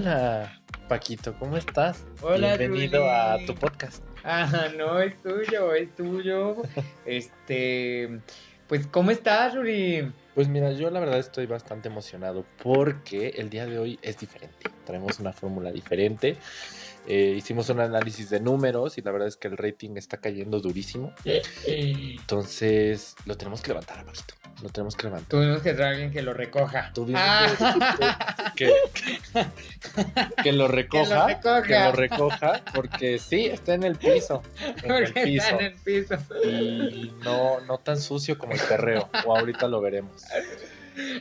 Hola, Paquito, ¿cómo estás? Hola, Bienvenido a tu podcast. Ah, no, es tuyo, es tuyo. Este, pues, ¿cómo estás, Ruri? Pues mira, yo la verdad estoy bastante emocionado porque el día de hoy es diferente. Traemos una fórmula diferente. Eh, hicimos un análisis de números y la verdad es que el rating está cayendo durísimo. Entonces lo tenemos que levantar, Paquito. Lo tenemos que levantar. Tuvimos que traer a alguien que lo recoja. Tuvimos Ah. Que, que lo recoja. recoja. Que lo recoja. Porque sí, está en el piso. En el piso. está en el piso. y no, no tan sucio como el perreo. O ahorita lo veremos.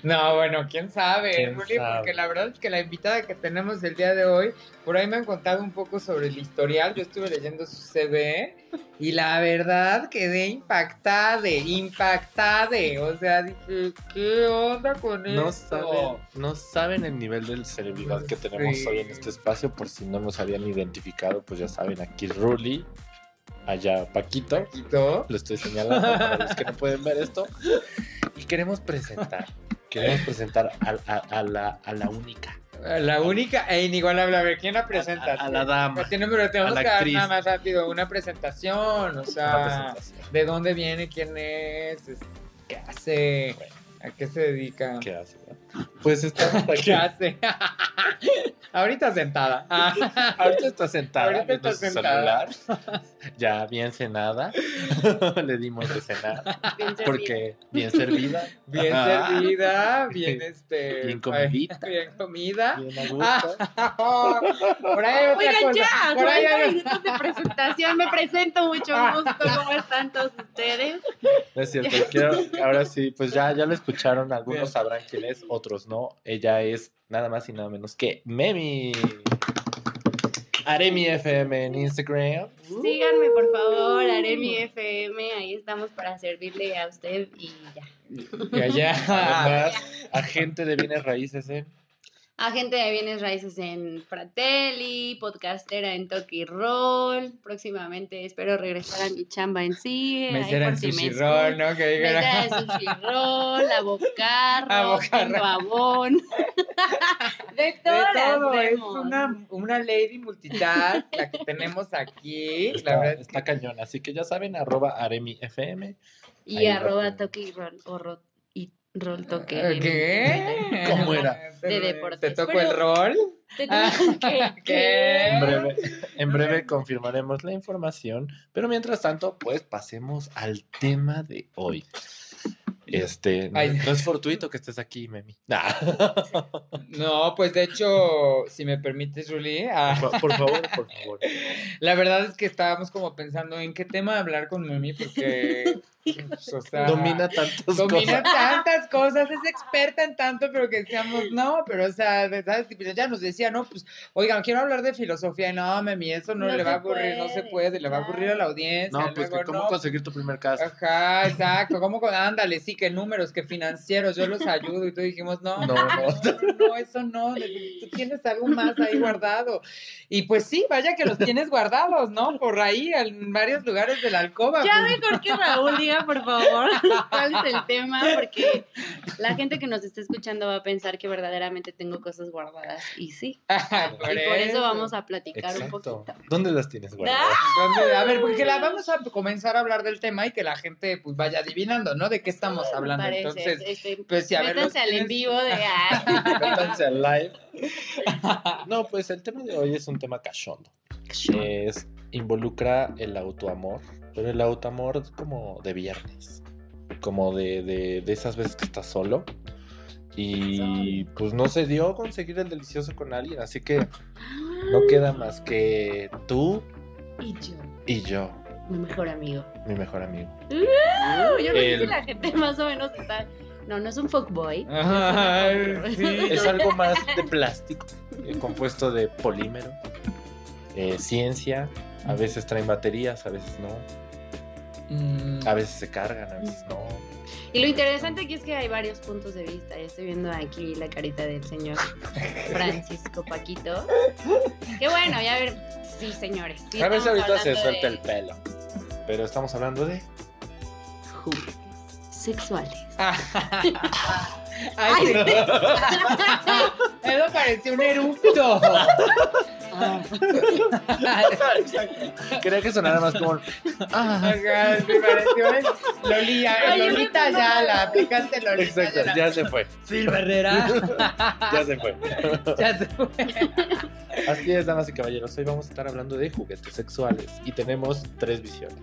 No, bueno, quién sabe, ¿Quién Ruli, sabe? porque la verdad es que la invitada que tenemos el día de hoy, por ahí me han contado un poco sobre el historial. Yo estuve leyendo su CV y la verdad quedé impactada, impactada. O sea, dije, ¿qué onda con No esto? saben, no saben el nivel de celebridad que tenemos Sí. hoy en este espacio. Por si no nos habían identificado, pues ya saben, aquí Ruli, allá Paquito. Paquito. Lo estoy señalando para los que no pueden ver esto. Y queremos presentar, queremos presentar a, a- a la, a la única. La única e inigualable. A ver, ¿quién la presenta? A- a- a la dama, Tenemos, pero tenemos a la que dar nada más rápido una presentación. O Una sea, presentación. ¿de dónde viene? ¿Quién es? ¿Qué hace? Bueno. ¿A qué se dedica? ¿Qué hace? Pues estamos aquí. ¿Qué hace? Ahorita sentada. Ah, Ahorita está sentada. Ahorita está sentada. celular. Ya bien cenada. Le dimos de cenar. Bien servida. Porque bien servida. bien Ajá. servida, bien este. Bien comidita. ay, Bien comida. Bien a gusto. Ah, por ahí hay otra Oigan, cosa. ya, Por ahí 40 hay- minutos de presentación. Me presento mucho gusto. ¿Cómo están todos ustedes? No es cierto, quiero, ahora sí, pues ya, ya lo escucharon, algunos Bien. sabrán quién es, otros no. Ella es nada más y nada menos que Memi. Aremi FM en Instagram. Síganme, por favor. Haré mi FM. Ahí estamos para servirle a usted y ya. Y allá. Además, agente de bienes raíces en Agente de bienes raíces en Fratelli, podcastera en Toki Roll. Próximamente espero regresar a mi chamba en sí. Mesera en sushi roll, ¿no? Que digan. Mesera en sushi roll, abocarro, abón. De De las todo, es una, una lady multitask la que tenemos aquí. La está, verdad es está cañón, así que ya saben, arroba Aremi FM. Y arroba toque y rol, o rol toque. en ¿Qué? ¿Cómo era? De deportes. ¿Te tocó Pero- el rol? Te Ah, que- ¿qué? En breve, en breve confirmaremos la información, pero mientras tanto, pues pasemos al tema de hoy. Este, no, Ay. no es fortuito que estés aquí, Memi. Nah. No, pues de hecho, si me permites, Ruli, ah, Por, por favor, por favor. la verdad es que estábamos como pensando en qué tema hablar con Memi, porque, pues, o sea, Domina tantas domina cosas. tantas cosas, es experta en tanto, pero que decíamos, no, pero o sea, ¿verdad? Pero ya nos decía, no, pues, oigan, quiero hablar de filosofía, y no, Memi, eso no, No le va a aburrir, no se puede, le va a aburrir a la audiencia. No, pues que luego, cómo no, conseguir tu primer caso. Ajá, exacto, ¿cómo? con- Ándale, sí, que números, que financieros, yo los ayudo, y tú dijimos, no, No, no, no. no, eso no, tú tienes algo más ahí guardado. Y pues sí, vaya que los tienes guardados, ¿no? Por ahí, en varios lugares de la alcoba. Ya pues. mejor que Raúl diga, por favor, cuál es el tema, porque la gente que nos está escuchando va a pensar que verdaderamente tengo cosas guardadas. Y sí. Por y por eso vamos a platicar un poquito. ¿Dónde las tienes guardadas? Entonces, a ver, porque la vamos a comenzar a hablar del tema y que la gente pues vaya adivinando, ¿no? De qué estamos Hablando. parece, Entonces, este, pues sí, a ver, los métanse al en vivo de ah, Métanse al live. No, pues el tema de hoy es un tema cachondo. Es, involucra el autoamor, pero el autoamor es como de viernes, como de, de, de esas veces que estás solo y pues no se dio conseguir el delicioso con alguien, así que no queda más que tú y yo, y yo, mi mejor amigo. mi mejor amigo. Uh, yo no sé si la gente más o menos está. No, no es un fuckboy. Sí. Es algo más de plástico, eh, compuesto de polímero, eh, ciencia, a veces traen baterías, a veces no. Mm, A veces se cargan, a veces no. Y lo interesante aquí es que hay varios puntos de vista. Ya estoy viendo aquí la carita del señor Francisco Paquito. Qué bueno, ya ver. Sí, señores. sí a veces ahorita se suelta de el pelo. Pero estamos hablando de. juguetes Sexuales. Ay, Ay, sí. Eso pareció un eructo. Quería que sonara más como. Ah, Lolita, Lolita ya, la aplicaste Lolita exacto, ya se fue. Silva Herrera. Ya se fue. ya se fue. Así es, damas y caballeros. Hoy vamos a estar hablando de juguetes sexuales y tenemos tres visiones.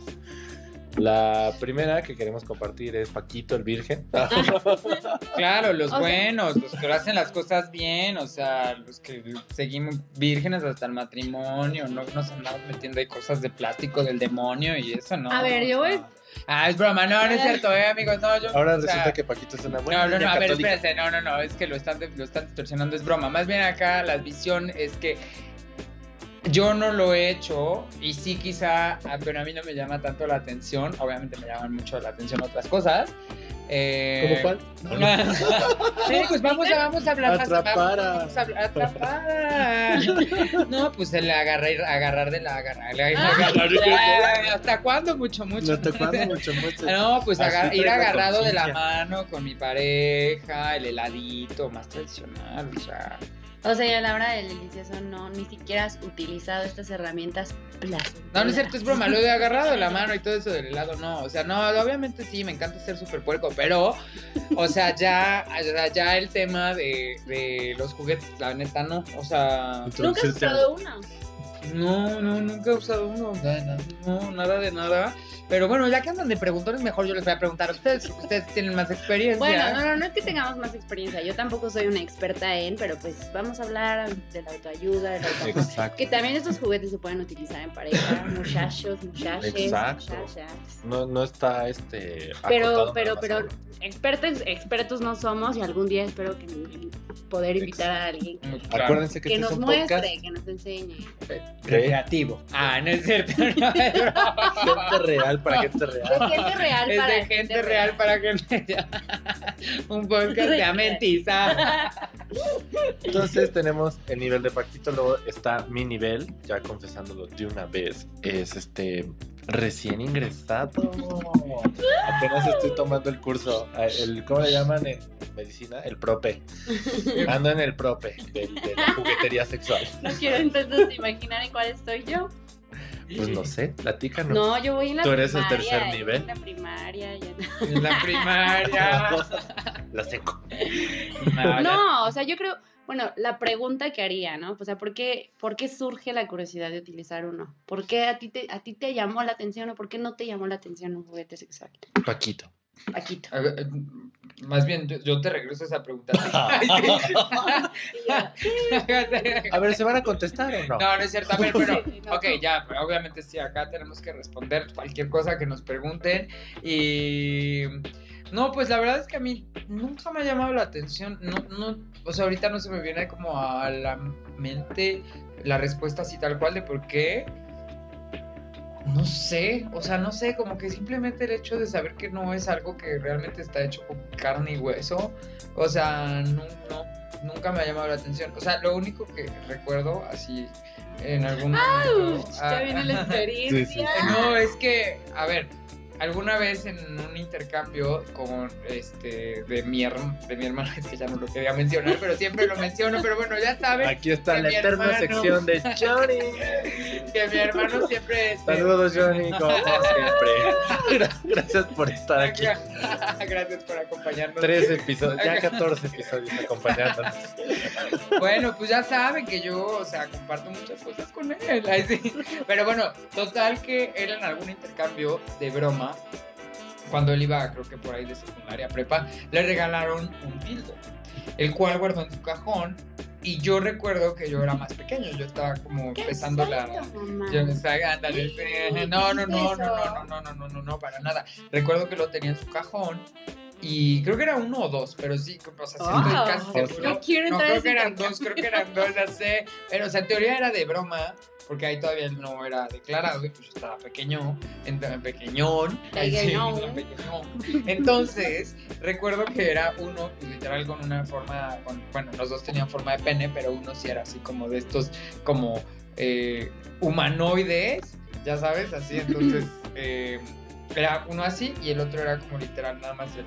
La primera que queremos compartir es Paquito el Virgen. Claro, los O sea- buenos, los que hacen las cosas bien, o sea, los que seguimos vírgenes hasta el matrimonio, no nos andamos metiendo ahí cosas de plástico del demonio y eso, ¿no? A ver, yo voy- Ah, es broma, no, no es cierto, eh, amigos, no, yo... Ahora o sea, resulta que Paquito es una buena No, no, no, a ver, espérense, no, no, no, es que lo están, lo están distorsionando, es broma. Más bien acá la visión es que yo no lo he hecho y sí quizá, ah, pero a mí no me llama tanto la atención, obviamente me llaman mucho la atención otras cosas. Eh, ¿Cómo cuál? Sí, pues vamos a, vamos a hablar más. Atrapar Vamos a atrapar. No, pues el agarrar, agarrar de la agarrar. ¿Hasta cuándo? Mucho, mucho. No te cuento mucho, mucho. No, pues agar- ir agarrado de la mano con mi pareja, el heladito, más tradicional, o sea. O sea, y a la hora del delicioso no, ni siquiera has utilizado estas herramientas placenteras. No, no es cierto, es broma, lo de agarrado de la mano y todo eso del helado, no. O sea, no, obviamente sí, me encanta ser súper puerco, pero, o sea, ya, o sea, ya el tema de, de los juguetes, la neta, no. O sea, Nunca has usado uno. No, no, nunca he usado uno, nada, no, nada de nada. Pero bueno, ya que andan de preguntones, mejor yo les voy a preguntar a ustedes, porque ustedes tienen más experiencia. Bueno, no, no, no es que tengamos más experiencia. Yo tampoco soy una experta en, pero pues vamos a hablar de la autoayuda, del autoamor. Exacto. Que también estos juguetes se pueden utilizar en pareja, muchachos, muchachas, Exacto. muchachas. No, no está este. Pero, pero, pero expertos, expertos no somos y algún día espero que poder invitar a alguien Claro. a- Acuérdense que, que este nos muestre, podcast que nos enseñe. Recreativo. Ah, no es cierto. no, es gente real para gente De real. gente real Es para de gente real para gente. Un podcast de amentiza. Entonces tenemos el nivel de Paquito, luego está mi nivel, ya confesándolo de una vez, es este recién ingresado. Apenas estoy tomando el curso, el, ¿cómo le llaman en medicina? El prope. Ando en el prope de, de la juguetería sexual. No quiero entonces imaginar en cuál estoy yo. Pues no sé, platícanos. No, yo voy en la Tú eres el primaria. tercer yo voy nivel. En la primaria. ya En la primaria. La seco. No, No, o sea, yo creo, bueno, la pregunta que haría, ¿no? O sea, ¿por qué, ¿por qué surge la curiosidad de utilizar uno? ¿Por qué a ti, te, a ti te llamó la atención o por qué no te llamó la atención un juguete sexual? Paquito. Paquito. A ver, eh, Más bien, yo, yo te regreso esa pregunta. A ver, ¿se van a contestar o no? No, no es cierto. A ver, pero. Ok, ya, pero obviamente sí, acá tenemos que responder cualquier cosa que nos pregunten. Y. No, pues la verdad es que a mí nunca me ha llamado la atención. No, no, o sea, ahorita no se me viene como a la mente la respuesta así tal cual de por qué. No sé, o sea, no sé, como que simplemente el hecho de saber que no es algo que realmente está hecho con carne y hueso, o sea, no, no, nunca me ha llamado la atención. O sea, lo único que recuerdo así en algún momento. Uf, ya viene la experiencia. Sí, sí, No, es que, a ver, alguna vez en un intercambio con este de mi, herm- de mi hermano, es que ya no lo quería mencionar, pero siempre lo menciono, pero bueno, ya saben Aquí está la eterna hermano- sección de Johnny. que mi hermano siempre este, Saludos, Johnny, como siempre. Gracias por estar aquí. Gracias por acompañarnos. Tres episodios, ya 14 episodios acompañándonos. Bueno, pues ya saben que yo, o sea, comparto muchas cosas con él. ay, sí. Pero bueno, total que él en algún intercambio de broma, cuando él iba, creo que por ahí de secundaria prepa, le regalaron un dildo, el cual guardó en su cajón. Y yo recuerdo que yo era más pequeño, yo estaba como ¿Qué empezando la, yo me estaba, ándale, sí, no, no, no, no, no, no, no, no, no, no, no, para nada. Recuerdo que lo tenía en su cajón y creo que era uno o dos, pero sí, o sea, estoy Oh, casi yo seguro. Yo quiero No, entrar creo que eran dos, creo que eran dos, ya sé. Pero, o sea, en teoría era de broma, porque ahí todavía no era declarado, y pues yo estaba pequeño, ent- pequeñón. ahí sí, Pequeñón. Entonces, recuerdo que era uno, pues, literal, con una forma, con- bueno, los dos tenían forma de pene, pero uno sí era así como de estos, como eh, humanoides, ya sabes, así, entonces... eh, era uno así y el otro era como literal nada más el-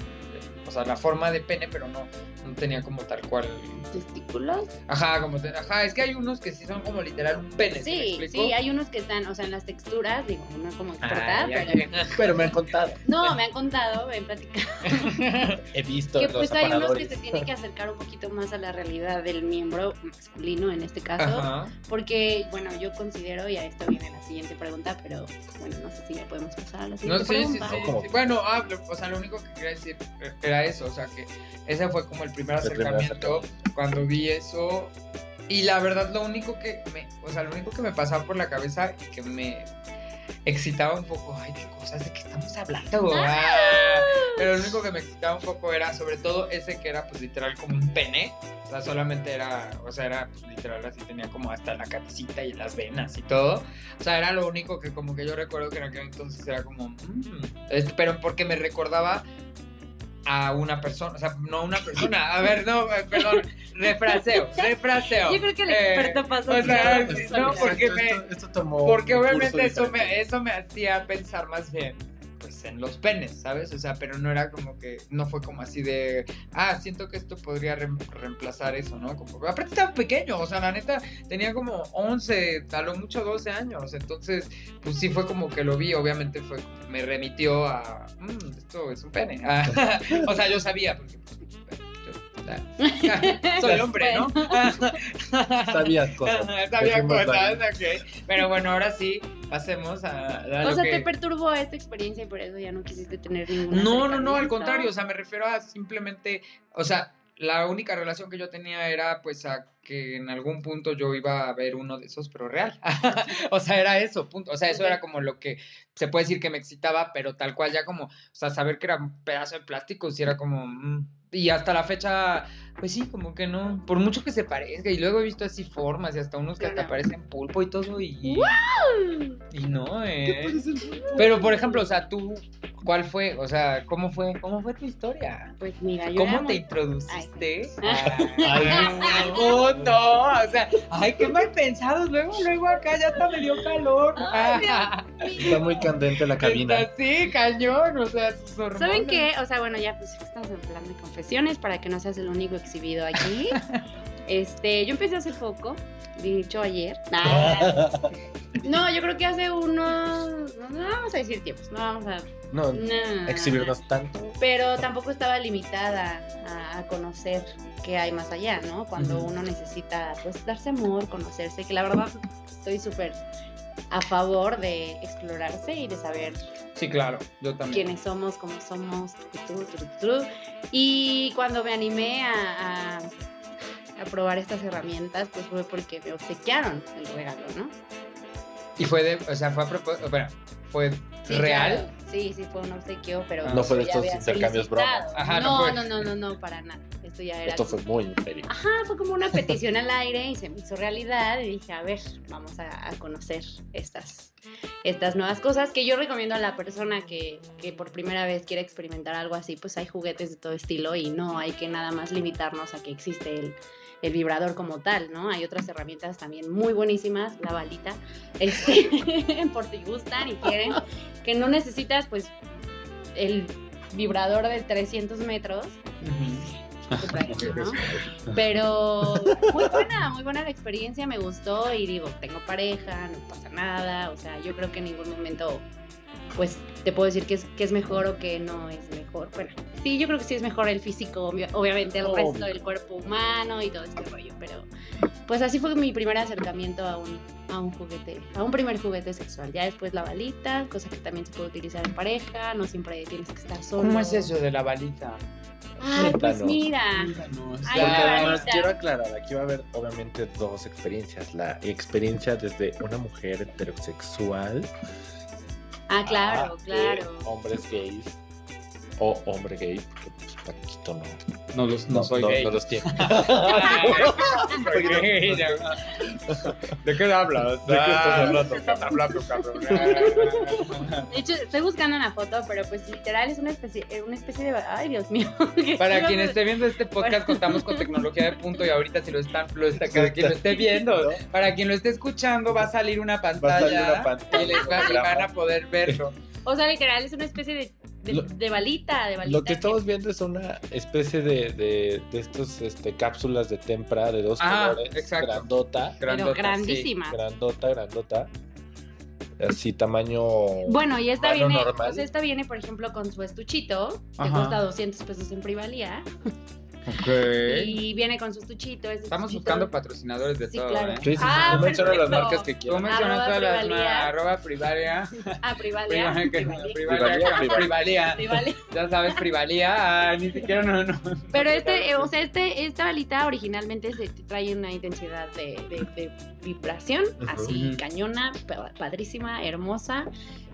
o sea, la forma de pene, pero no, no tenía como tal cual. ¿Testículos? Ajá, como te- ajá, es que hay unos que sí son como literal un pene. ¿sí me Sí, hay unos que están, o sea, en las texturas, digo, no como experta, Ay, pero... me han contado. No, me han contado, me han platicado He visto que los pues hay unos que se tienen que acercar un poquito más a la realidad del miembro masculino en este caso, Ajá. porque, bueno, yo considero, y a esto viene la siguiente pregunta, pero bueno, no sé si ya podemos pasar a la No, siguiente sí, sí, pregunta. sí, sí. Bueno, ah, lo- o sea, lo único que quería decir era eso, o sea, que ese fue como el primer El primer acercamiento cuando vi eso. Y la verdad, lo único que me, o sea, lo único que me pasaba por la cabeza y que me excitaba un poco, ay, qué cosas de qué estamos hablando. Ah. Pero lo único que me excitaba un poco era, sobre todo, ese que era, pues, literal como un pene. O sea, solamente era, o sea, era, pues, literal, así tenía como hasta la cabecita y las venas y todo. O sea, era lo único que como que yo recuerdo que en aquel entonces era como... mm, pero porque me recordaba a una persona, o sea, no una persona. A ver, no, eh, perdón, refraseo, refraseo. Yo creo que el Eh, experto pasó o sea, no, porque Esto- me- esto- esto tomó Porque obviamente eso me, eso me hacía pensar más bien en los penes, ¿sabes? O sea, pero no era como que, no fue como así de, ah, siento que esto podría reemplazar eso, ¿no? Como, aparte estaba pequeño, o sea, la neta tenía como 11, a lo mucho 12 años, entonces, pues sí fue como que lo vi, obviamente fue, me remitió a, "Mm, esto es un pene. Ah, o sea, yo sabía, porque pues, soy hombre, ¿no? Sabías cosas. Sabía cosas, ahí. ok. Pero bueno, ahora sí, pasemos a, a O sea, que... te perturbó esta experiencia y por eso ya no quisiste tener ningún No, no, no, al contrario, o sea, me refiero a simplemente, o sea, la única relación que yo tenía era pues a que en algún punto yo iba a ver uno de esos, pero real. o sea, era eso, punto. O sea, eso era como lo que se puede decir que me excitaba, pero tal cual ya como, o sea, saber que era un pedazo de plástico, sí era como... mm. Y hasta la fecha, pues sí, como que no, por mucho que se parezca. Y luego he visto así formas y hasta unos que hasta parecen pulpo y todo y... ¡Wow! Y no, ¿Qué eh. Pero, por ejemplo, o sea, tú, ¿cuál fue? O sea, ¿cómo fue? ¿Cómo fue tu historia? Pues mira, yo ¿Cómo te muy- introduciste Ay. mundo? O sea, ay, qué mal pensados. Luego, luego acá ya hasta me dio calor. Ay, Está muy candente la cabina. Está así, cañón. O sea, sus hormonas. ¿Saben qué? O sea, bueno, ya pues estamos en plan de confesiones para que no seas el único exhibido aquí. Este, yo empecé hace poco, dicho ayer. Nah. No, yo creo que hace unos, no, no vamos a decir tiempos, no vamos a, No, no. exhibirnos tanto. Pero tampoco estaba limitada a, a conocer qué hay más allá, ¿no? Cuando uno necesita, pues, darse amor, conocerse, que la verdad estoy súper a favor de explorarse y de saber Sí, claro, yo también. quiénes somos, cómo somos, tu, tu, tu. y cuando me animé a, a, a probar estas herramientas, pues fue porque me obsequiaron el regalo, ¿no? Y fue de, o sea, fue a propósito, fue Sí, real. claro. Sí, sí, fue un obsequio, pero No fue de estos intercambios solicitado. bromas. Ajá, no no, no, no, no, no, para nada. Esto ya era Esto fue muy en serio. Ajá, fue como una petición al aire y se me hizo realidad y dije, a ver, vamos a, a conocer estas, estas nuevas cosas que yo recomiendo a la persona que, que por primera vez quiere experimentar algo así, pues hay juguetes de todo estilo y no hay que nada más limitarnos a que existe el, el vibrador como tal, ¿no? Hay otras herramientas también muy buenísimas, la balita, este, por si gustan y quieren, que no necesitas pues el vibrador de 300 metros, ¿no? Pero muy buena, muy buena la experiencia, me gustó y digo, tengo pareja, no pasa nada, o sea, yo creo que en ningún momento pues te puedo decir que es, que es mejor o que no es mejor. Bueno, sí, yo creo que sí es mejor el físico, obvio- obviamente el Obvio. resto del cuerpo humano y todo este rollo, pero pues así fue mi primer acercamiento a un, a un juguete, a un primer juguete sexual. Ya después la balita, cosa que también se puede utilizar en pareja, no siempre tienes que estar solo. ¿Cómo es eso de la balita? Ay, pues Cuéntanos. mira. Ay, además quiero aclarar, aquí va a haber obviamente dos experiencias. La experiencia desde una mujer heterosexual Ah, claro, a, eh, claro. hombres gays o hombre gay, porque pues Paquito no, No, los, no, no- no los tiene. Soy gay, ya. ¿De qué hablas? ¿De qué estás hablando? ¿De qué estás hablando, cabrón? De hecho, estoy buscando una foto, pero pues literal es una especie, eh, una especie de... Ay, Dios mío. Para quien esté viendo este podcast, contamos con tecnología de punto y ahorita si lo están, lo está, cada quien lo esté viendo, para quien lo esté escuchando, va a salir una Va a salir pantalla una pantalla y les va- y van a poder verlo. O sea, literal, es una especie de, de, Lo- de balita, de balita. Lo que estamos viendo es una especie de, de, de estos este, cápsulas de tempra de dos Ah, colores. exacto. Grandota. Pero sí. grandísima. Grandota, grandota. Así tamaño. Bueno, y esta viene, normal. sea, esta viene, por ejemplo, con su estuchito, que Ajá. cuesta 200 pesos en Privalía, Ok. y viene con su estuchito. Estamos estuchito- buscando patrocinadores de Sí, todo, claro. ¿eh? Sí, sí, sí. Ah, Tú menciona las marcas que Tú quieras. mencionas Arroba todas las Privalia. ma- arroba privalia. Ah, Privalía. Privalia, privalia, Privalia. privalia. Privalía. Ya sabes, privalia. Ah, ni siquiera no, no. Pero este, o sea, este, esta balita originalmente se trae una intensidad de, de- de vibración, Ujú. así Ujú. cañona, pa- padrísima, hermosa.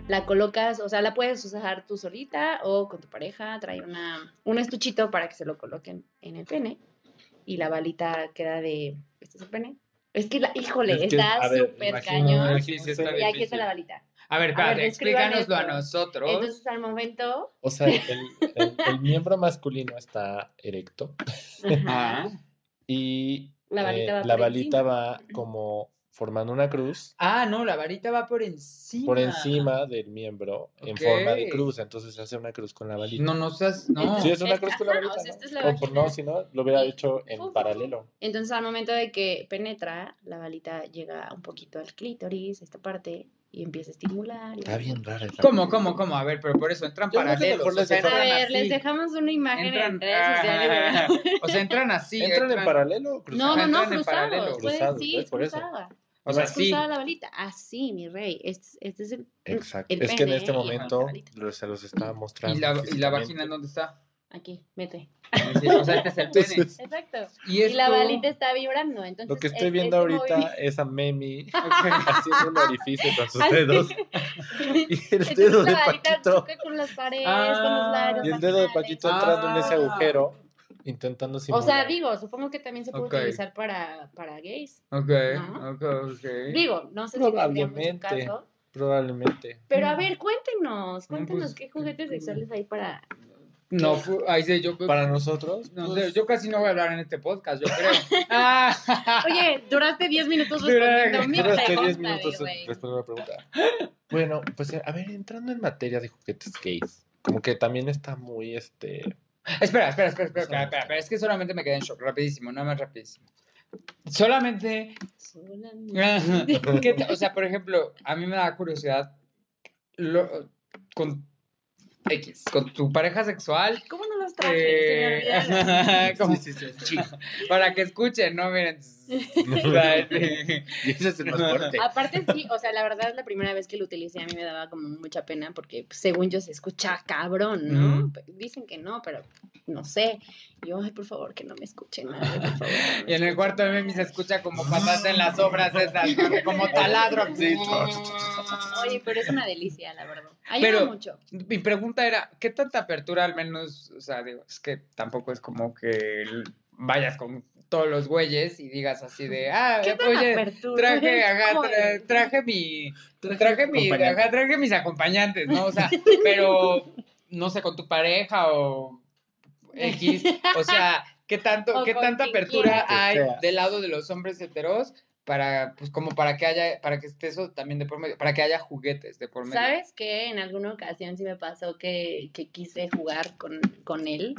La colocas, o sea, la puedes usar tú solita o con tu pareja. Trae una, un estuchito para que se lo coloquen en el pene. Y la balita queda de. ¿Este es el pene? Es que, la, híjole, Es que, está súper cañón. Sí, sí, está Y aquí está la balita. A ver, explícanoslo a nosotros. Entonces, al momento. O sea, el, el- el miembro masculino está erecto ajá, Ah. y la balita eh, va la balita va como formando una cruz Ah, no, la varita va por encima. por encima del miembro en forma de cruz. Entonces se hace una cruz con la balita. No, no seas. No. Sí, es una cruz con la o sea, ¿no? no, si no, lo hubiera hecho en paralelo. Entonces, al momento de que penetra, la balita llega un poquito al clítoris, esta parte, y empieza a estimular. y- Está bien rara. esa ¿Cómo, cómo, cómo? A ver, pero por eso entran Yo paralelos. o sea, A ver, así. les dejamos una imagen Entran, en redes sociales. ah, o sea, entran así. ¿Entran en paralelo o No, cruzados? no, no, en cruzados. paralelo. puede- Cruzados, sí, O sea, sí. la balita. Así, mi rey. Este, es- este es el. Exacto. el es que en pene este la momento lo- se los estaba mostrando. ¿Y la, ¿Y la vagina en dónde está? Aquí, mete. O sea, este es el pene. Entonces, Exacto. Y, Y la esto- balita está vibrando. Entonces, lo que estoy es- viendo este ahorita es a Memi haciendo un orificio con sus Así. dedos. Y el Entonces, dedo de la balita Paquito. choca con las paredes, con los Ah, Y el dedo de. Paquito entrando en ese Ah. agujero, intentando O simular. sea, digo, supongo que también se puede utilizar para, para gays. Ok, ¿No? ok, ok. Digo, no sé si tendría mucho Probablemente. caso. Probablemente. Pero a ver, cuéntenos, cuéntenos pues, qué juguetes sexuales hay para... No, pu- ahí sí, yo. Para nosotros, no pues, sé, yo casi no voy a hablar en este podcast, yo creo. Ah, Oye, duraste 10 minutos respondiendo mi duraste 10 pregunta, minutos responder la pregunta. Bueno, pues a ver, entrando en materia de juguetes gays, como que también está muy este. Espera, espera, espera, espera, espera, espera, espera, es que solamente me quedé en shock, rapidísimo, nada más rapidísimo. Solamente, Solamente- ¿qué te- o sea, por ejemplo, a mí me da curiosidad lo- con X, con tu pareja sexual, ¿Cómo no los traje? eh, Sí, sí, sí. para que escuchen, ¿no? Miren. Y ese es el más fuerte. Aparte sí, o sea, la verdad la primera vez que lo utilicé a mí me daba como mucha pena porque pues, según yo se escucha cabrón, ¿no? Dicen que no, pero no sé. Y yo, ay, por favor, que no me escuchen. nadie, por favor, que no me Y en el cuarto de Memi se escucha como patata en las obras esas, ¿no? como taladro. Sí. Oye, pero es una delicia, la verdad. Ayuda Pero- mucho. Mi pregunta era, ¿qué tanta apertura al menos, o sea, digo, es que tampoco es como que vayas con todos los güeyes y digas así de, ah, ¿Qué tan oye, traje, ajá, tra- traje mi, traje mi, ajá, traje mis acompañantes, ¿no? O sea, pero, no sé, con tu pareja o X, o sea, ¿qué tanto, O qué tanta apertura hay Que del lado de los hombres heteros para, pues, como para que haya, para que esté eso también de por medio, para que haya juguetes de por medio? ¿Sabes qué? En alguna ocasión sí me pasó que, que quise jugar con, con él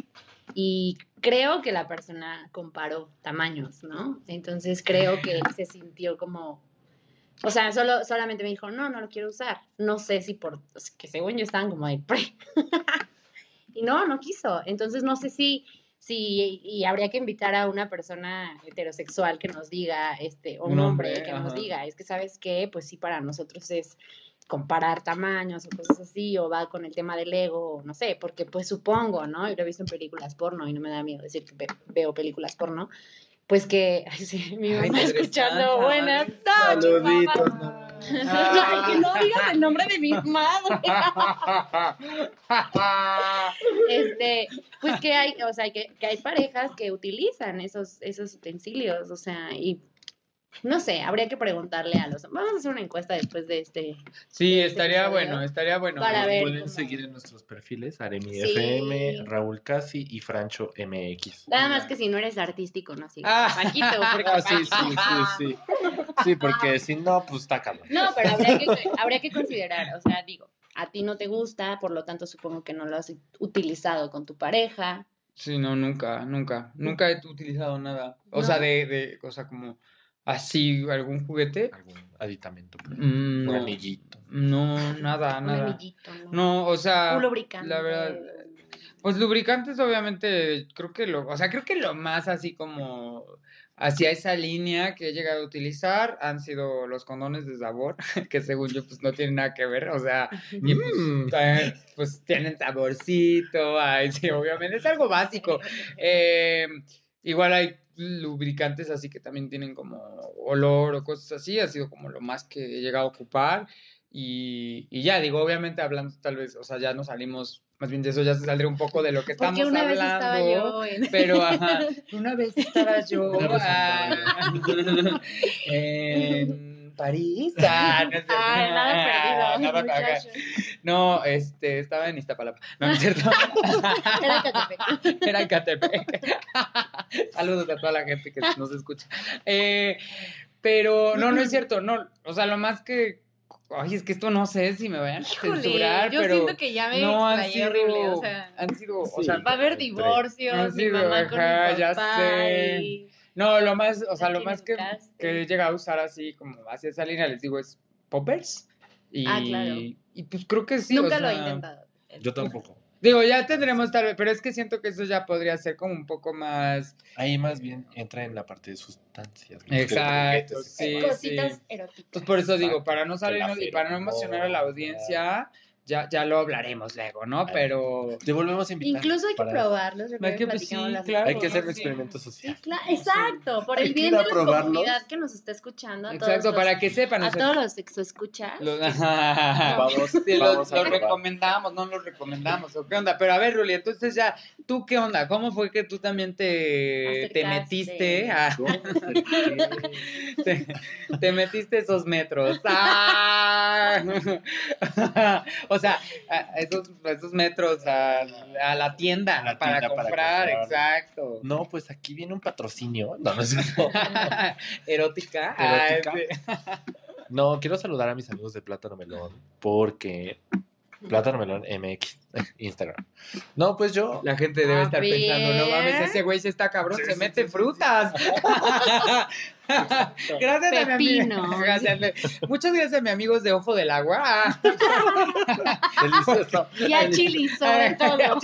y creo que la persona comparó tamaños, ¿no? Entonces creo que él se sintió como... O sea, solo, solamente me dijo, no, no lo quiero usar. No sé si por... o sea, que según yo estaban como de... pre. y no, no quiso. Entonces no sé si... si y habría que invitar a una persona heterosexual que nos diga, este, o un, Un hombre, hombre, que nos diga, es que sabes qué, pues sí, para nosotros es comparar tamaños o cosas así, o va con el tema del ego, o no sé, porque pues supongo, ¿no? Y lo he visto en películas porno y no me da miedo decir que ve- veo películas porno, pues que, ay, sí, mi mamá escuchando, buenas Madre tardes, Saluditos, mamá". no. Ay, que no digas el nombre de mi madre. Este, pues que hay, o sea, que, que hay parejas que utilizan esos, esos utensilios, o sea, y no sé, habría que preguntarle a los, vamos a hacer una encuesta después de este, Sí, Este estaría episodio. bueno, estaría bueno. Para ver Pueden cómo- seguir en nuestros perfiles, Aremi Sí. FM, Raúl Casi y Francho MX. Nada más que si no eres artístico, no sigas Ah. Paquito, porque Ah, sí, sí, sí, sí. Sí, porque si no, pues está. No, pero habría que, habría que considerar, o sea, digo, a ti no te gusta, por lo tanto supongo que no lo has utilizado con tu pareja. Sí, no, nunca, nunca. Nunca he utilizado nada. O sea, de, de, o sea, como así, algún juguete. Algún aditamento, Mm, un No, anillito. no, nada, Un nada. anillito, ¿no? No, o sea, Un lubricante. la verdad, pues lubricantes obviamente, creo que lo, o sea, creo que lo más así como hacia esa línea que he llegado a utilizar han sido los condones de sabor, que según yo pues no tienen nada que ver, o sea, y pues, Mm. eh, pues tienen saborcito, ay, sí, obviamente es algo básico. Eh, igual hay lubricantes así que también tienen como olor o cosas así, ha sido como lo más que he llegado a ocupar. Y, y ya, digo, obviamente hablando tal vez, o sea, ya no salimos, más bien de eso ya se saldría un poco de lo que estamos Porque una hablando. vez estaba yo en... Pero, ajá, una vez estaba yo Una vez ah, en París. Ah, no, es cierto. Ay, nada perdido, Nada- muchacho. No, este, estaba en Iztapalapa. No, no es cierto. Era Catepec. Era en Catepec. Saludos a toda la gente que nos escucha. Eh, pero no, no es cierto. No, o sea, lo más que. Ay, es que esto no sé si me vayan a Híjole, censurar, yo pero siento que ya me no han sido, horrible, o sea, han sido, o sea, va a haber divorcios, Han mi sido, mamá con ajá, mi ya sé. y- no, lo más, o sea, lo más que he llegado a usar así, como hacia esa línea, les digo, es poppers. Y, Ah, claro. Y pues creo que sí. o Nunca lo he intentado. Yo tampoco. Digo, ya tendremos tal vez, pero es que siento que eso ya podría ser como un poco más. Ahí más bien entra en la parte de sustancias. Exacto, juguetes. sí. Cositas eróticas. Pues por eso digo, para no salirnos y para no emocionar a la audiencia, ya, ya lo hablaremos luego, ¿no? Ay. Pero. Te volvemos a invitar. Incluso hay que probarlos. Hay que, pues, sí, claro. Hay que hacer un experimento Sí, social. claro, exacto, por el bien de la probarlos. comunidad que nos está escuchando, a Exacto, todos para los, que sepan. a todos los exoescuchas. los- Vamos, Sí, vamos los recomendamos, no los recomendamos, ¿o qué onda? Pero a ver, Ruli, entonces ya, ¿tú qué onda? ¿Cómo fue que tú también te, te metiste a, te metiste esos metros? ¡Ah! o sea, a esos, esos metros a, a la tienda A la para, tienda para comprar, exacto. No, pues aquí viene un patrocinio. No, no es cierto. Erótica. Ah, sí. No, quiero saludar a mis amigos de Plátano Melón porque Plátano Melón MX, Instagram. No, pues yo. La gente debe A estar pensando, no mames, ese güey se está cabrón, Sí, se sí, mete sí, sí, frutas. gracias a mi amigo. Gracias. Muchas gracias a mis amigos de Ojo del Agua. Ah. Delicioso. Y a Chili, sobre todo.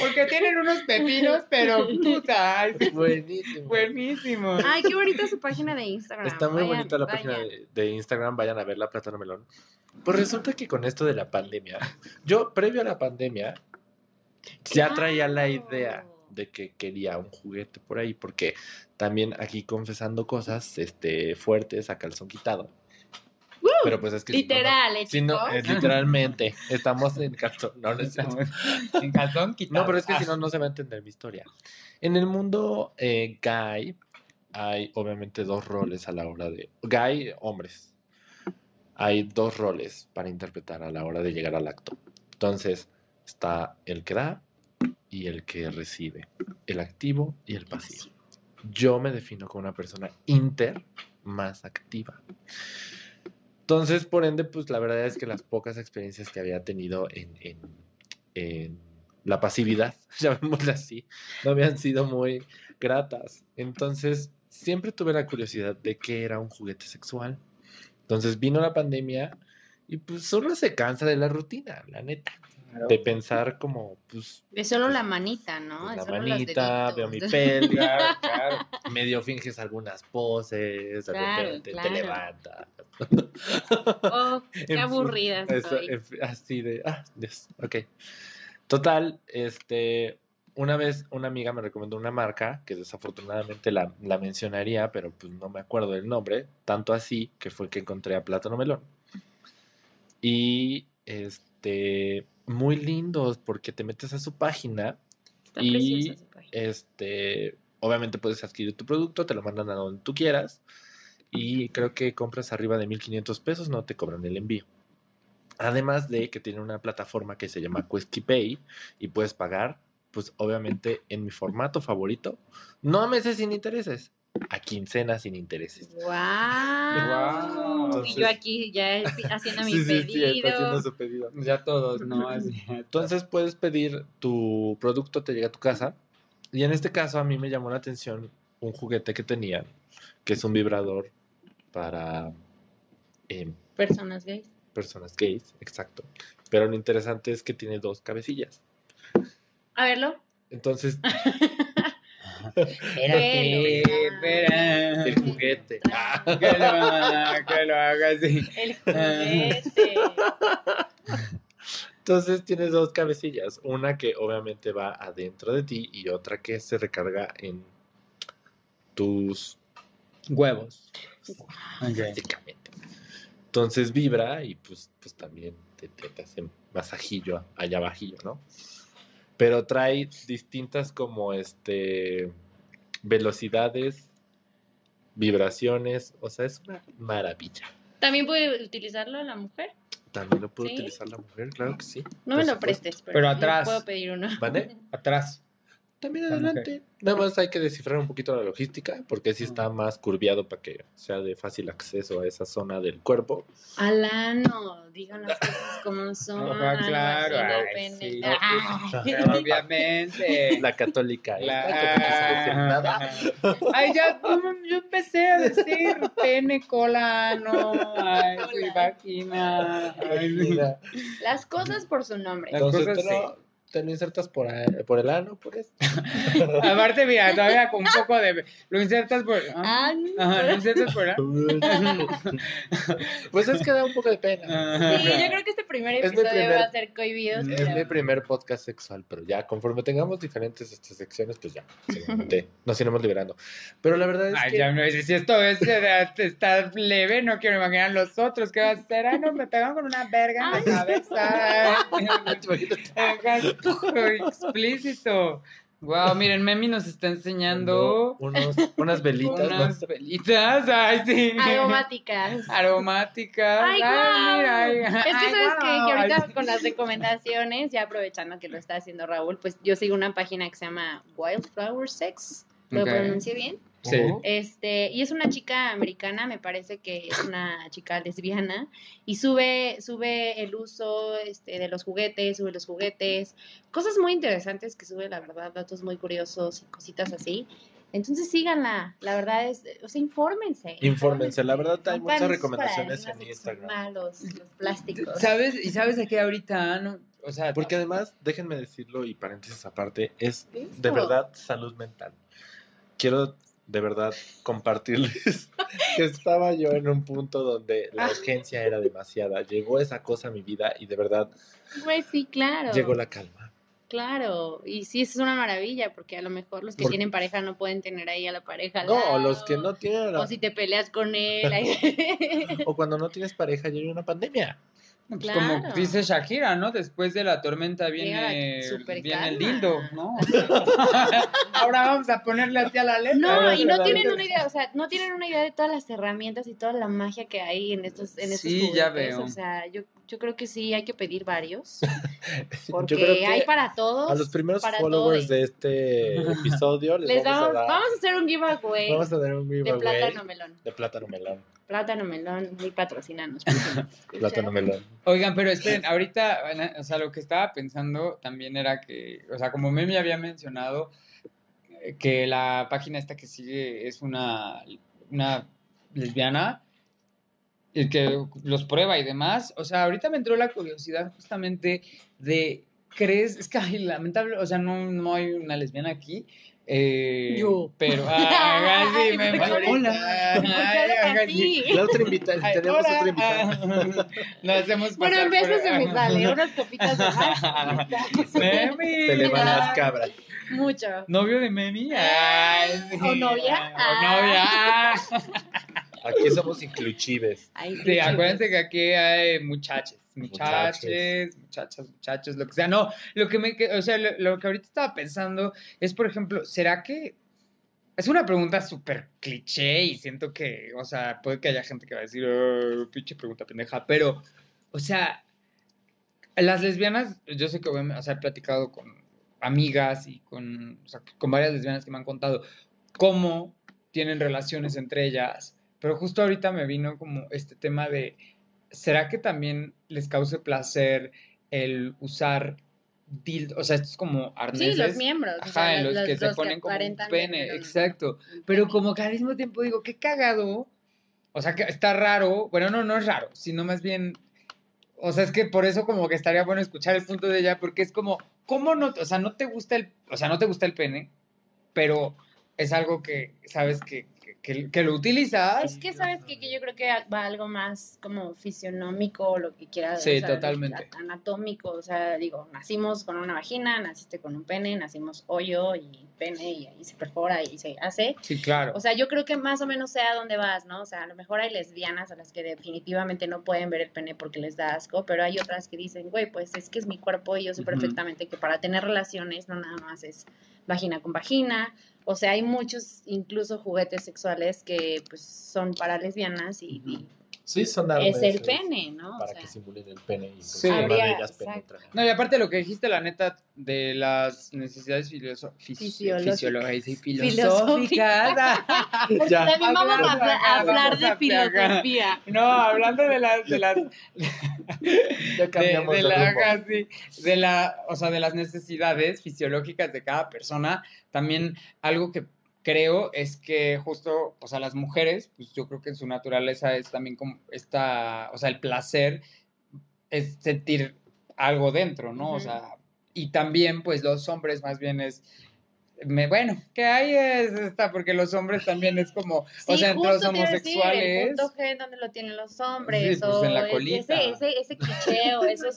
Porque tienen unos pepinos, pero puta, ay, Buenísimo. buenísimo. Ay, qué bonita su página de Instagram. Está muy Vayan, bonita la vayan. página de, de Instagram, vayan a verla, Plátano Melón. Pues resulta que con esto de la pandemia, yo previo a la pandemia ya traía la idea de que quería un juguete por ahí, porque también aquí confesando cosas este, fuertes a calzón quitado. Pero pues es que... si no, no- Literal, ¿eh, si no, es literalmente, estamos en calzón. No, no es. Sin calzón quitado. No, pero es que Ah, si no, no se va a entender mi historia. En el mundo eh, gay hay obviamente dos roles a la hora de... Gay, hombres. Hay dos roles para interpretar a la hora de llegar al acto. Entonces, está el que da y el que recibe. El activo y el pasivo. Yo me defino como una persona inter más activa. Entonces, por ende, pues la verdad es que las pocas experiencias que había tenido en, en- en la pasividad, llamémosla así, no habían sido muy gratas. Entonces, siempre tuve la curiosidad de qué era un juguete sexual. Entonces vino la pandemia y pues solo se cansa de la rutina, la neta. claro. De pensar como, pues, Es solo la manita, ¿no? pues, Es la solo manita, veo mi pelvis, Claro, claro. medio finges algunas poses, de Claro, repente claro. te levantas. Oh, qué aburrida estoy. así de, ah, Dios, ok. Total, este, una vez una amiga me recomendó una marca que desafortunadamente la, la mencionaría, pero pues no me acuerdo del nombre, tanto así que fue que encontré a Plátano Melón. Y, este, muy lindos porque te metes a su página Está y, preciosa su página. este, obviamente puedes adquirir tu producto, te lo mandan a donde tú quieras y creo que compras arriba de 1500 pesos, no te cobran el envío. Además de que tiene una plataforma que se llama Pay y puedes pagar, pues obviamente en mi formato favorito, no a meses sin intereses, a quincena sin intereses. ¡Wow! Guau. Y yo aquí ya haciendo mi Sí, sí, sí, pedido. está haciendo su pedido. Ya todos, ¿no? Así. Entonces puedes pedir tu producto, te llega a tu casa. Y en este caso a mí me llamó la atención un juguete que tenían, que es un vibrador para em, Personas gays. personas gays, exacto. Pero lo interesante es que tiene dos cabecillas. A verlo. Entonces, Espérate, espera. el juguete. Ah, Que lo haga, que lo haga así. El juguete. Entonces tienes dos cabecillas, una que obviamente va adentro de ti y otra que se recarga en tus Huevos. Ok. básicamente. Entonces vibra y pues, pues también te, te, te hace masajillo allá abajillo, ¿no? Pero trae distintas como este velocidades, vibraciones, o sea, es una maravilla. ¿También puede utilizarlo la mujer? También lo puede ¿Sí? utilizar la mujer, claro que sí. No me lo prestes, pero, Pero atrás. puedo pedir uno. ¿Vale? Atrás. También La adelante. Nada más hay que descifrar un poquito la logística, porque sí está más curviado para que sea de fácil acceso a esa zona del cuerpo. Alano, digan las cosas como son. Ajá, algo claro, ay, sí. Obviamente. La católica. La- que no se dice nada. Ay, ya, mm, yo empecé a decir pene, cola, no, ay, sí, vagina. Ay, sí. Mira, Las cosas por su nombre. Las Entonces cosas te lo, insertas por, por el ano, por esto. Aparte, mira, todavía con un poco de. Lo insertas por. ah, Ah, Ajá, lo insertas por. pues es que da un poco de pena. Sí, yo creo que este primer Es episodio primer- va a ser cohibidos. Es mi primer podcast sexual, pero ya conforme tengamos diferentes este, secciones, pues ya, seguramente nos iremos liberando. Pero la verdad es Ay, que ya me si esto es, está leve, no quiero imaginar los otros. ¿Qué va a hacer? Ah, no, me pegan con una verga en la cabeza. Explícito. Wow, miren, Memi nos está enseñando unos, unas velitas. ¿no? unas velitas. Ay, sí. Aromáticas. Aromáticas. Ay, guau. mira, ay, Es que ay, sabes qué? que ahorita con las recomendaciones, ya aprovechando que lo está haciendo Raúl, pues yo sigo una página que se llama Wildflower Sex. ¿Lo Ok. pronuncié bien? Sí. Este, y es una chica americana, me parece que es una chica lesbiana, y sube, sube el uso este, de los juguetes, sube los juguetes, cosas muy interesantes que sube, la verdad, datos muy curiosos y cositas así. Entonces síganla, la verdad es, o sea, infórmense. Infórmense, la verdad hay muchas recomendaciones en Instagram. malos, los plásticos. ¿Sabes? ¿Y sabes de qué ahorita? No? O sea, Porque además, déjenme decirlo y paréntesis aparte, es de verdad salud mental. Quiero de verdad compartirles que estaba yo en un punto donde la Ah. urgencia era demasiada. Llegó esa cosa a mi vida y de verdad Pues sí, claro. llegó la calma. Claro, y sí, eso es una maravilla, porque a lo mejor los que tienen pareja no pueden tener ahí a la pareja. al No, lado, los que no tienen O si te peleas con él. o cuando no tienes pareja hay una pandemia. Pues claro. como dice Shakira, ¿no? Después de la tormenta viene, viene el dildo, ¿no? Ahora vamos a ponerle así a la letra. No, y no tienen una idea, o sea, no tienen una idea de todas las herramientas y toda la magia que hay en estos, en estos Sí, ya veo. O sea, yo, yo creo que sí hay que pedir varios. Yo Porque creo que hay para todos. a los primeros para followers de este episodio les, Les vamos, damos, a dar, vamos a hacer un giveaway vamos a dar un de giveaway plátano melón. de plátano melón. Plátano melón, muy patrocinanos. Plátano melón. Oigan, pero esperen, ahorita, o sea, lo que estaba pensando también era que, o sea, como Memi había mencionado, eh, que la página esta que sigue es una, una lesbiana y que los prueba y demás. O sea, ahorita me entró la curiosidad justamente de, ¿crees? Es que, lamentable, o sea, no, no hay una lesbiana aquí. Eh, Yo. Pero, ah, sí, me ¿por qué hablas- Hola. La otra invitada, tenemos hola. otra invitada. Ah, Lo hacemos Bueno, pasar en vez de se me sale unas copitas de más. Memi. Se le van las cabras. Mucho. ¿Novio de Memi? Ay, sí. ¿O novia? O Ah. novia. Aquí somos inclusives. Ay, Sí, qué acuérdense que aquí hay muchachos. Muchaches, muchachas, muchachos, lo que sea. No, lo que me, o sea, lo, lo que ahorita estaba pensando es, por ejemplo, ¿será que es una pregunta súper cliché y siento que, o sea, puede que haya gente que va a decir, "Oh, pinche pregunta pendeja, pero, o sea, las lesbianas, yo sé que, o sea, he platicado con amigas y con, o sea, con varias lesbianas que me han contado cómo tienen relaciones entre ellas, pero justo ahorita me vino como este tema de, ¿será que también les cause placer el usar dildo? O sea, esto es como arneses. Sí, los miembros. o Ajá, sea, en los, que se ponen como un pene, exacto. Pero como que al mismo tiempo digo, qué cagado. O sea, que está raro. Bueno, no, no es raro, sino más bien. O sea, es que por eso como que estaría bueno escuchar el punto de ella, porque es como, ¿cómo no? O sea, no te gusta el, o sea, no te gusta el pene, pero es algo que sabes que, que, que- que lo utilizas. Es que, ¿sabes qué? Que yo creo que va algo más como fisionómico o lo que quieras. Sí, o sea, totalmente. Anatómico, o sea, digo, nacimos con una vagina, naciste con un pene, nacimos hoyo y pene y ahí se perfora y se hace. Sí, claro. O sea, yo creo que más o menos sé a dónde vas, ¿no? O sea, a lo mejor hay lesbianas a las que definitivamente no pueden ver el pene porque les da asco, pero hay otras que dicen, güey, pues es que es mi cuerpo y yo sé perfectamente que para tener relaciones no nada más es vagina con vagina. O sea, hay muchos incluso juguetes sexuales que pues son para lesbianas y, y Sí, son es el pene, ¿no? O Para sea, que simulen el pene y pues, Sí. una de Habría- ellas. No, y aparte lo que dijiste, la neta, de las necesidades Fisiológicas. fisiológicas y filosóficas. Porque Ya. también vamos a, hablar vamos de a filosofía. No, hablando de las, de las, Ya de, cambiamos de de, la, rumbo. ajá, sí, de la, o sea, de las necesidades fisiológicas de cada persona, también algo que creo es que justo, o sea, las mujeres, pues yo creo que en su naturaleza es también como esta, o sea, el placer es sentir algo dentro, ¿no? O sea, y también, pues los hombres más bien es, me, bueno, que ahí es esta, porque los hombres también es como, o Sí, sea, entre los decir, homosexuales. el punto G donde lo tienen los hombres. Sí, pues, o en la ese- colita. Ese, ese, ese clicheo, esos,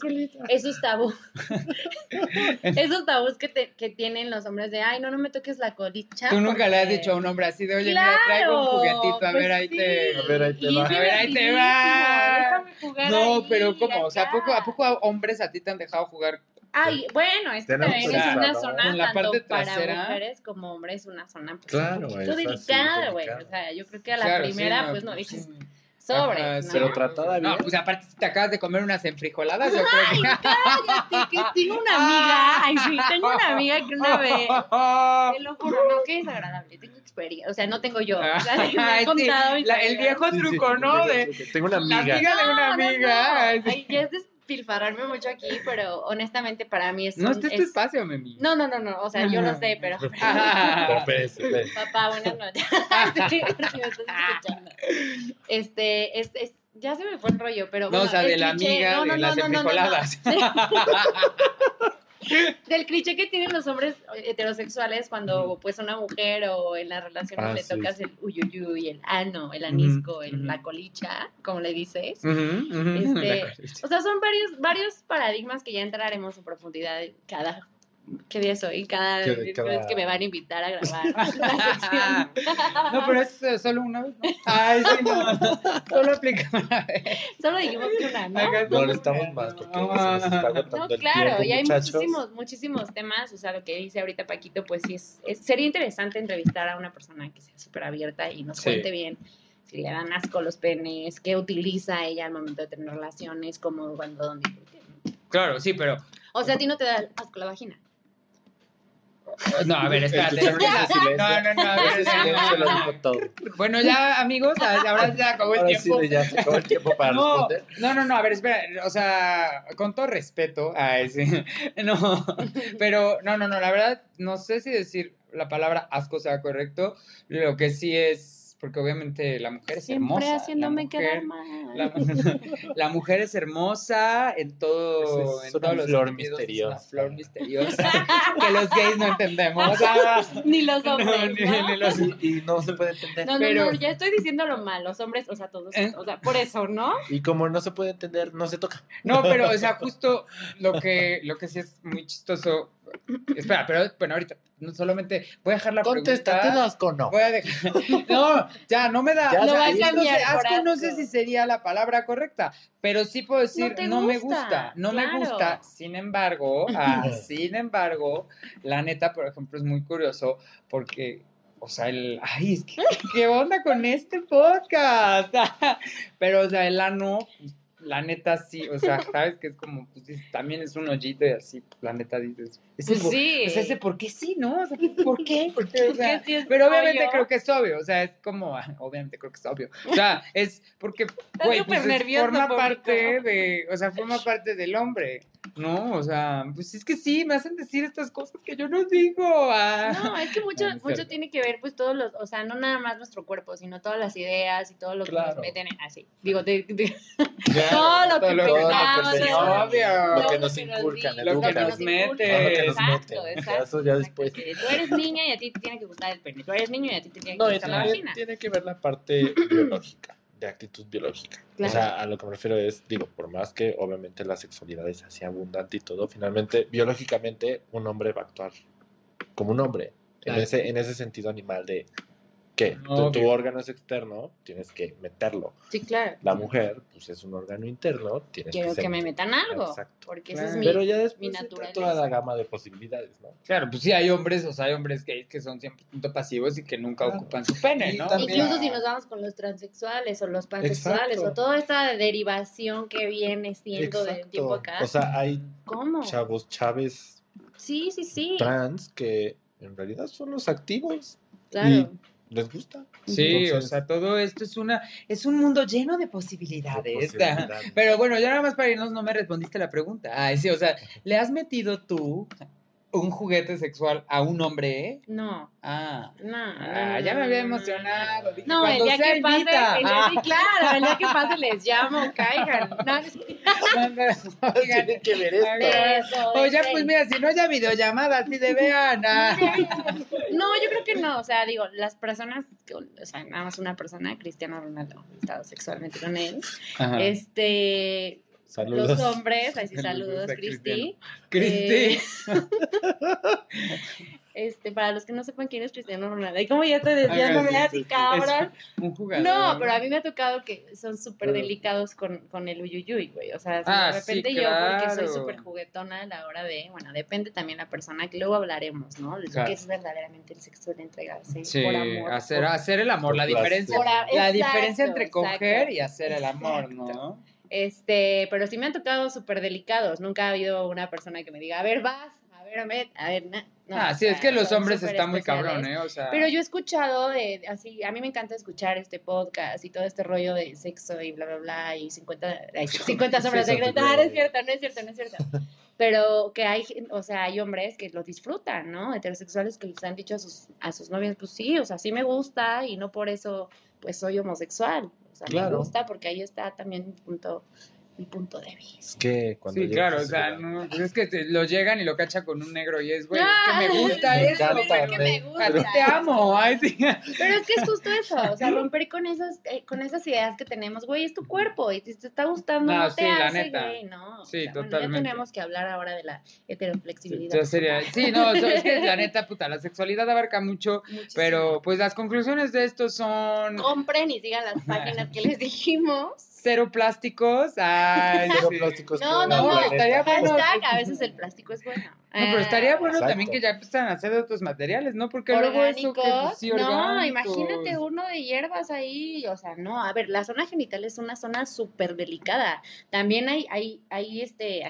esos tabús. esos tabús que, te- que tienen los hombres de, ay, no, no me toques la colita. Tú nunca le has porque-". dicho a un hombre así de, oye, mira, traigo un Claro, juguetito, a pues ver, ahí sí. te... A ver, ahí te va. A ver, ahí te va. déjame jugar No, ahí, pero ¿cómo? O sea, ¿a poco, ¿a poco hombres a ti te han dejado jugar? Ay, bueno, es que también es una ¿no? zona la tanto parte para trasera. mujeres como hombres, una zona pues, Claro, un poquito delicada, güey. O sea, yo creo que a la Claro, sí, primera, pues no pues, dices sí. sobres, Ajá, ¿no? sí. Pero tratada No, bien. pues aparte si te acabas de comer unas enfrijoladas, yo Ay, creo cállate, que tengo una amiga, ay sí, tengo una amiga que una vez, que... te lo juro, no, qué desagradable, tengo experiencia, o sea, no tengo yo, o sea, me han sí, contado mis la- el viejo Sí, sí, truco, ¿no? tengo- De Tengo una la amiga. amiga de una No, no, amiga. no. Ay, sí. Ya es despilfarrarme mucho aquí, pero honestamente para mí es... No, un- este es tu es- espacio, Memi. No, no, no, no, o sea, yo lo sé, pero... Papá, buenas noches. Si me estás escuchando. Este, es, es- ya se me fue el rollo, pero No, bueno, o sea, de la cliché- amiga no, no, de no, las no, no, no, no. enfrijoladas. Del cliché que tienen los hombres heterosexuales cuando pues una mujer o en las relaciones Ah, le tocas sí. el uyuyuy, el ano, el anisco, el- la colicha, como le dices. Este. O sea, son varios, varios paradigmas que ya entraremos en profundidad en cada... ¿Qué día soy? Cada vez cada- que me van a invitar a grabar. No, pero es eh, solo una vez, ¿no? Ay, sí, no. Solo aplica una vez. Solo dijimos que una, ¿no? No, necesitamos más porque se nos está agotando No, el claro, tiempo, y hay muchachos. muchísimos, muchísimos temas, o sea, lo que dice ahorita Paquito, pues sí, es, es- sería interesante entrevistar a una persona que sea súper abierta y nos Sí. cuente bien si le dan asco los penes, qué utiliza ella al momento de tener relaciones, cómo, cuándo, dónde y por qué. Claro, sí, pero. O sea, a ti no te da asco la vagina. No, a ver, espérate. Ese. No, no, no, a ver, Ese no. todo. Bueno, ya, amigos, ahora ya acabó el tiempo. ya se acabó el tiempo para No, responder. no, no, no, a ver, espera, o sea, con todo respeto, ay, sí, no, pero, no, no, no, la verdad, no sé si decir la palabra asco sea correcto, lo que sí es, porque obviamente la mujer es Siempre hermosa. haciéndome la quedar mujer, mal. la, la mujer es hermosa en todo, Es en una todos los flor sentidos, es una misteriosa. flor misteriosa que los gays no entendemos. Ah, Ni los hombres, ni- ¿no? ni los- Y, y no se puede entender. No, no, pero- no, ya estoy diciéndolo mal, los hombres, o sea, todos, ¿Eh? o sea, por eso, ¿no? Y como no se puede entender, no se toca. No, pero, o sea, justo lo que, lo que sí es muy chistoso. Espera, pero bueno, ahorita no solamente voy a dejar la Contesta, ¿te pregunta. das asco no? Voy a dejar. No, ya, no me da. Ya o sea, no sé, cambiar por asco no sé si sería la palabra correcta, pero sí puedo decir, no, me gusta, no me gusta. Sin embargo, ah, sin embargo, la neta, por ejemplo, es muy curioso porque. O sea, el. Ay, es que. ¿Qué onda con este podcast? Pero, o sea, el ano. La neta sí, o sea, sabes que es como, pues también es un hoyito y así, pues, la neta dices, ese, Pues por- sí. o sea, ese por qué sí, ¿no? O sea, ¿por qué? ¿Por qué? O Porque sea, sí es pero obviamente creo que es obvio, o sea, es como, ah, obviamente creo que es obvio. O sea, es porque, güey, pues, es- nervioso, forma parte de, o sea, forma parte del hombre, ¿no? O sea, pues es que sí, me hacen decir estas cosas que yo no digo. ah. No, es que mucho, No, no es mucho tiene que ver, pues, todos los, o sea, no nada más nuestro cuerpo, sino todas las ideas y todo lo que nos meten en así. Digo, de, de- Ya, todo lo que pensamos. Lo que nos inculcan, lo que nos meten. inculcan. Lo que nos Exacto, meten. exacto, Eso ya después. Tú eres niña y a ti te tiene que gustar el pene. Tú eres niño y a ti te tiene que gustar la también vagina. tiene que ver la parte biológica, de actitud biológica. Claro. O sea, a lo que me refiero es, digo, por más que obviamente la sexualidad es así abundante y todo, finalmente, biológicamente, un hombre va a actuar como un hombre. En, ese, en ese sentido animal de que tu, tu Obvio. órgano es externo, tienes que meterlo. Sí, claro. La mujer, pues es un órgano interno, tienes Quiero que que me metan algo. Exacto. Porque Claro. ese es mi. Pero ya después mi naturaleza. toda la gama de posibilidades, ¿no? Claro, pues sí hay hombres, o sea, hay hombres gays que son 100% pasivos y que nunca Claro. ocupan su pene, ¿no? también- Incluso si nos vamos con los transexuales o los pansexuales Exacto. o toda esta derivación que viene siendo de Exacto. tiempo acá. O sea, hay ¿Cómo? chavos, chaves Sí, sí, sí. trans que en realidad son los activos. Claro. ¿Les gusta? Sí, o sea, todo esto es una es un mundo lleno de posibilidades. Posibilidades. Pero bueno, ya nada más para irnos no me respondiste la pregunta. Ay, sí, o sea, ¿le has metido tú un juguete sexual a un hombre? eh? No, Ah. no. Ah, no, ya me había emocionado. Dije, No, el día que pase, el día, Ah. sí, claro, el día que pase les llamo, caigan. No, Tienen que ver esto. eso, eso. pues mira, si no ya videollamada, así de vean. ah. No, yo creo que no. O sea, digo, las personas, o sea, nada más una persona, Cristiano Ronaldo, he estado sexualmente con él. Ajá. Este, Saludos. los hombres, así Saludos saludos, Cristi. Cristi. Eh, este, para los que no sepan quién es Cristiano Ronaldo, y como ya estoy desviándome sí, así, sí, sí. cabrón. un jugador. No, pero a mí me ha tocado que son súper delicados con, con el uyuyuy, güey. O sea, Ah, de sí, repente yo, porque soy súper juguetona a la hora de, bueno, depende también la persona, que luego hablaremos, ¿no? Lo Claro. que es verdaderamente el sexo de entregarse Sí, por amor. hacer, por- hacer el amor, la diferencia, por la exacto, diferencia entre coger exacto. y hacer el amor, ¿no? Este, pero sí me han tocado súper delicados. Nunca ha habido una persona que me diga, a ver, vas, a ver, a ver, a ver. na- no, ah, sí, es sea, que los hombres están muy cabrón, ¿eh? O sea, Pero yo he escuchado de, así, a mí me encanta escuchar este podcast y todo este rollo de sexo y bla, bla, bla, y 50, ay, 50 sombras de Grey. No, no es cierto, no es cierto, no es cierto. Pero que hay, o sea, hay hombres que lo disfrutan, ¿no? Heterosexuales que les han dicho a sus, a sus novias, pues sí, o sea, sí me gusta y no por eso, pues soy homosexual. O sea, me Claro. gusta porque ahí está también mi punto, mi punto débil. Es que cuando Sí, llegas claro, o sea, no, pues es que te- lo llegan y lo cacha con un negro y es, güey, es Ah, que me gusta me eso. encanta, es que me gusta. A ti te amo, ay, sí. Pero es que es justo eso, o sea, romper con esas, eh, con esas ideas que tenemos, güey, es tu cuerpo y si te está gustando, No, no, te sí, la hace, neta. güey, no. O Sí, sea, bueno, totalmente. ya tenemos que hablar ahora de la heteroflexibilidad. Yo sería, sí, no, o sea, es que la neta, puta, la sexualidad abarca mucho, Muchísimo. pero pues las conclusiones de esto son Compren y sigan las páginas que les dijimos. Cero plásticos, ay, Cero sí. plásticos No, no, no, estaría bueno. Hashtag, a veces el plástico es bueno. No, pero estaría Ah, bueno Exacto. también que ya empezaran a hacer otros materiales, ¿no? Porque luego eso que, orgánicos. pues, sí, no, imagínate uno de hierbas ahí, o sea, no, a ver, la zona genital es una zona súper delicada. También hay, hay, hay este,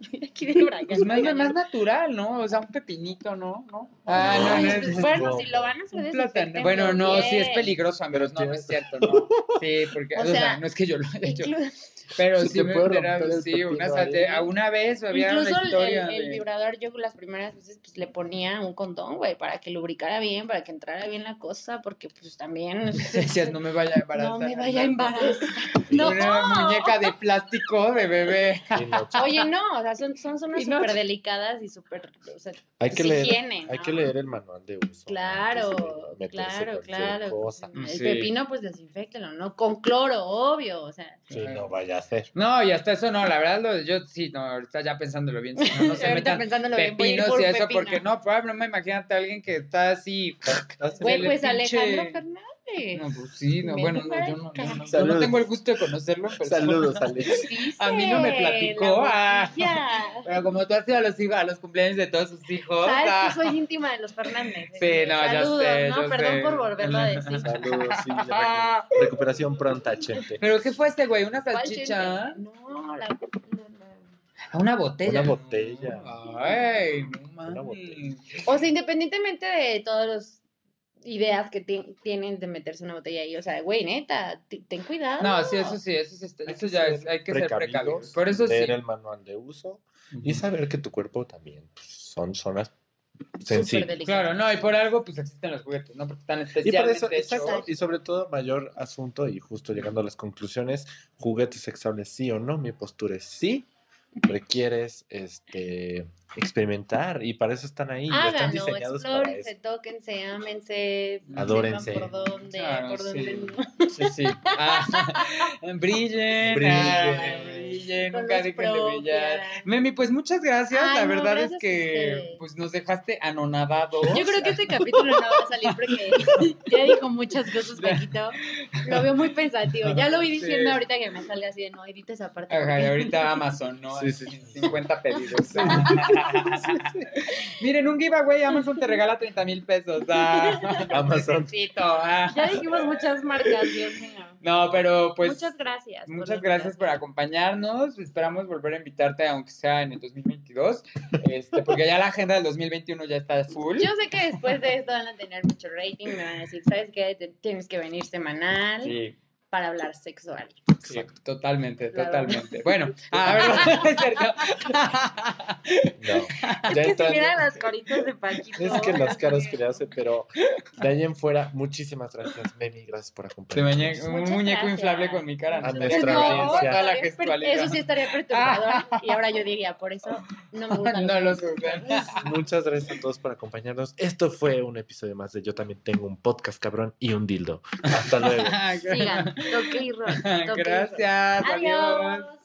aquí Brian. Pues más, más natural, ¿no? O sea, un pepinito, ¿no? ¿No? Ah, no, no, pues, es- bueno, si lo van a hacer plátano. Bueno, no, sí es bien. peligroso, amigos. Pero No, no es cierto, no. Sí, porque, O o, sea, sea, no es que yo lo haya hecho. Pero sí me puede enteraron, romper el sí, pepino una, ahí. salte- a una vez había Incluso una el, historia el- el de- vibrador, yo las primeras veces pues le ponía un condón, güey, para que lubricara bien, para que entrara bien la cosa, porque pues también... Decías, no me vaya a embarazar. no me vaya a embarazar. Una No. muñeca de plástico de bebé. Oye, no, o sea, son, son zonas no- súper delicadas y súper, o sea, hay que sí leer, higiene, hay que leer el manual de uso. Claro, claro, claro. cosa. El Sí. pepino, pues desinfectelo, ¿no? Con cloro, obvio, o sea. Sí, no vaya a ser. No, y hasta eso no, la verdad, lo, yo sí, no, ahorita ya pensándolo bien, si no, no se ahorita metan pensándolo bien, pepinos por y eso, pepino. porque no, probablemente imagínate a alguien que está así. Güey, pues pinche- Alejandro Fernández. No, pues sí, no, Me bueno, no, yo no, yo no- yo no tengo el gusto de conocerlo. persona. Saludos, Alex. A mí no me platicó, la ah. Pero como tú has ido a los, hijos, a los cumpleaños de todos sus hijos. Sabes ah, que soy íntima de los Fernández. Sí, no, ya Saludos, sé, ¿no? yo Perdón sé. por volverlo a decir. Saludos, sí. recu- recuperación pronta, Chente. ¿Pero qué fue este güey? ¿Una ¿Cuál salchicha? No, la, la- Ah, una botella. Una botella. Ay, no mames. Una botella. O sea, independientemente de todas las ideas que ti- tienen de meterse una botella ahí, o sea, güey, neta, ten cuidado. No, sí, eso sí, eso, sí está- eso ya es, hay que ser precavidos. Por eso sí. leer el manual de uso y saber que tu cuerpo también pues, son zonas delicado. Claro, no, y por algo pues existen los juguetes, ¿no? Porque están Y por especialmente eso, hechos. exacto, y sobre todo, mayor asunto, y justo llegando a las conclusiones, juguetes sexuales sí o no, mi postura es sí, requieres este experimentar, y para eso están ahí, están Háganlo, diseñados para explórense, eso. tóquense, ámense, Adórense. por dónde, Claro, por dónde sí. Sí, sí. Ah, brillen, Brillen. ah, brillen, Con nunca dejen de brillar. Memi, pues muchas gracias. Ay, la verdad es gracias que pues nos dejaste anonadados. Yo creo que este capítulo no va a salir porque ya dijo muchas cosas, Paquito. Lo veo muy pensativo. Ya lo vi Sí. diciendo ahorita que me sale así de no, edita esa parte. Ajá, y porque- ahorita Amazon, ¿no? Sí, sí. 50 pedidos. Miren, un giveaway, Amazon te regala 30 mil pesos. Ah, Amazon. ah. Ya dijimos muchas marcas, Dios mío. No, pero pues muchas gracias. por muchas la gracias por acompañarnos. Esperamos volver a invitarte, aunque sea en el 2022, este, porque ya la agenda del 2021 ya está full. Yo sé que después de esto van a tener mucho rating, me van a decir, ¿sabes qué? Te- tienes que venir semanal Sí, para hablar sexual. sí, totalmente, Claro. totalmente. Bueno, a ver, es cierto. No, Es ya que si están- miran las caritas de Paquito. Es que las caras que le hace, pero de ahí en fuera, muchísimas gracias, Memi, gracias por acompañarnos. un muñeco gracias. inflable con mi cara. A nuestra No, audiencia. Toda la gestualidad. Eso sí estaría perturbador. Y ahora yo diría, por eso no me gustan No los lo usan. Muchas gracias a todos por acompañarnos. Esto fue un episodio más de Yo también tengo un podcast cabrón y un dildo. Hasta luego. Sigan, toque y roll. toque y roll. Gracias. adiós. Adiós.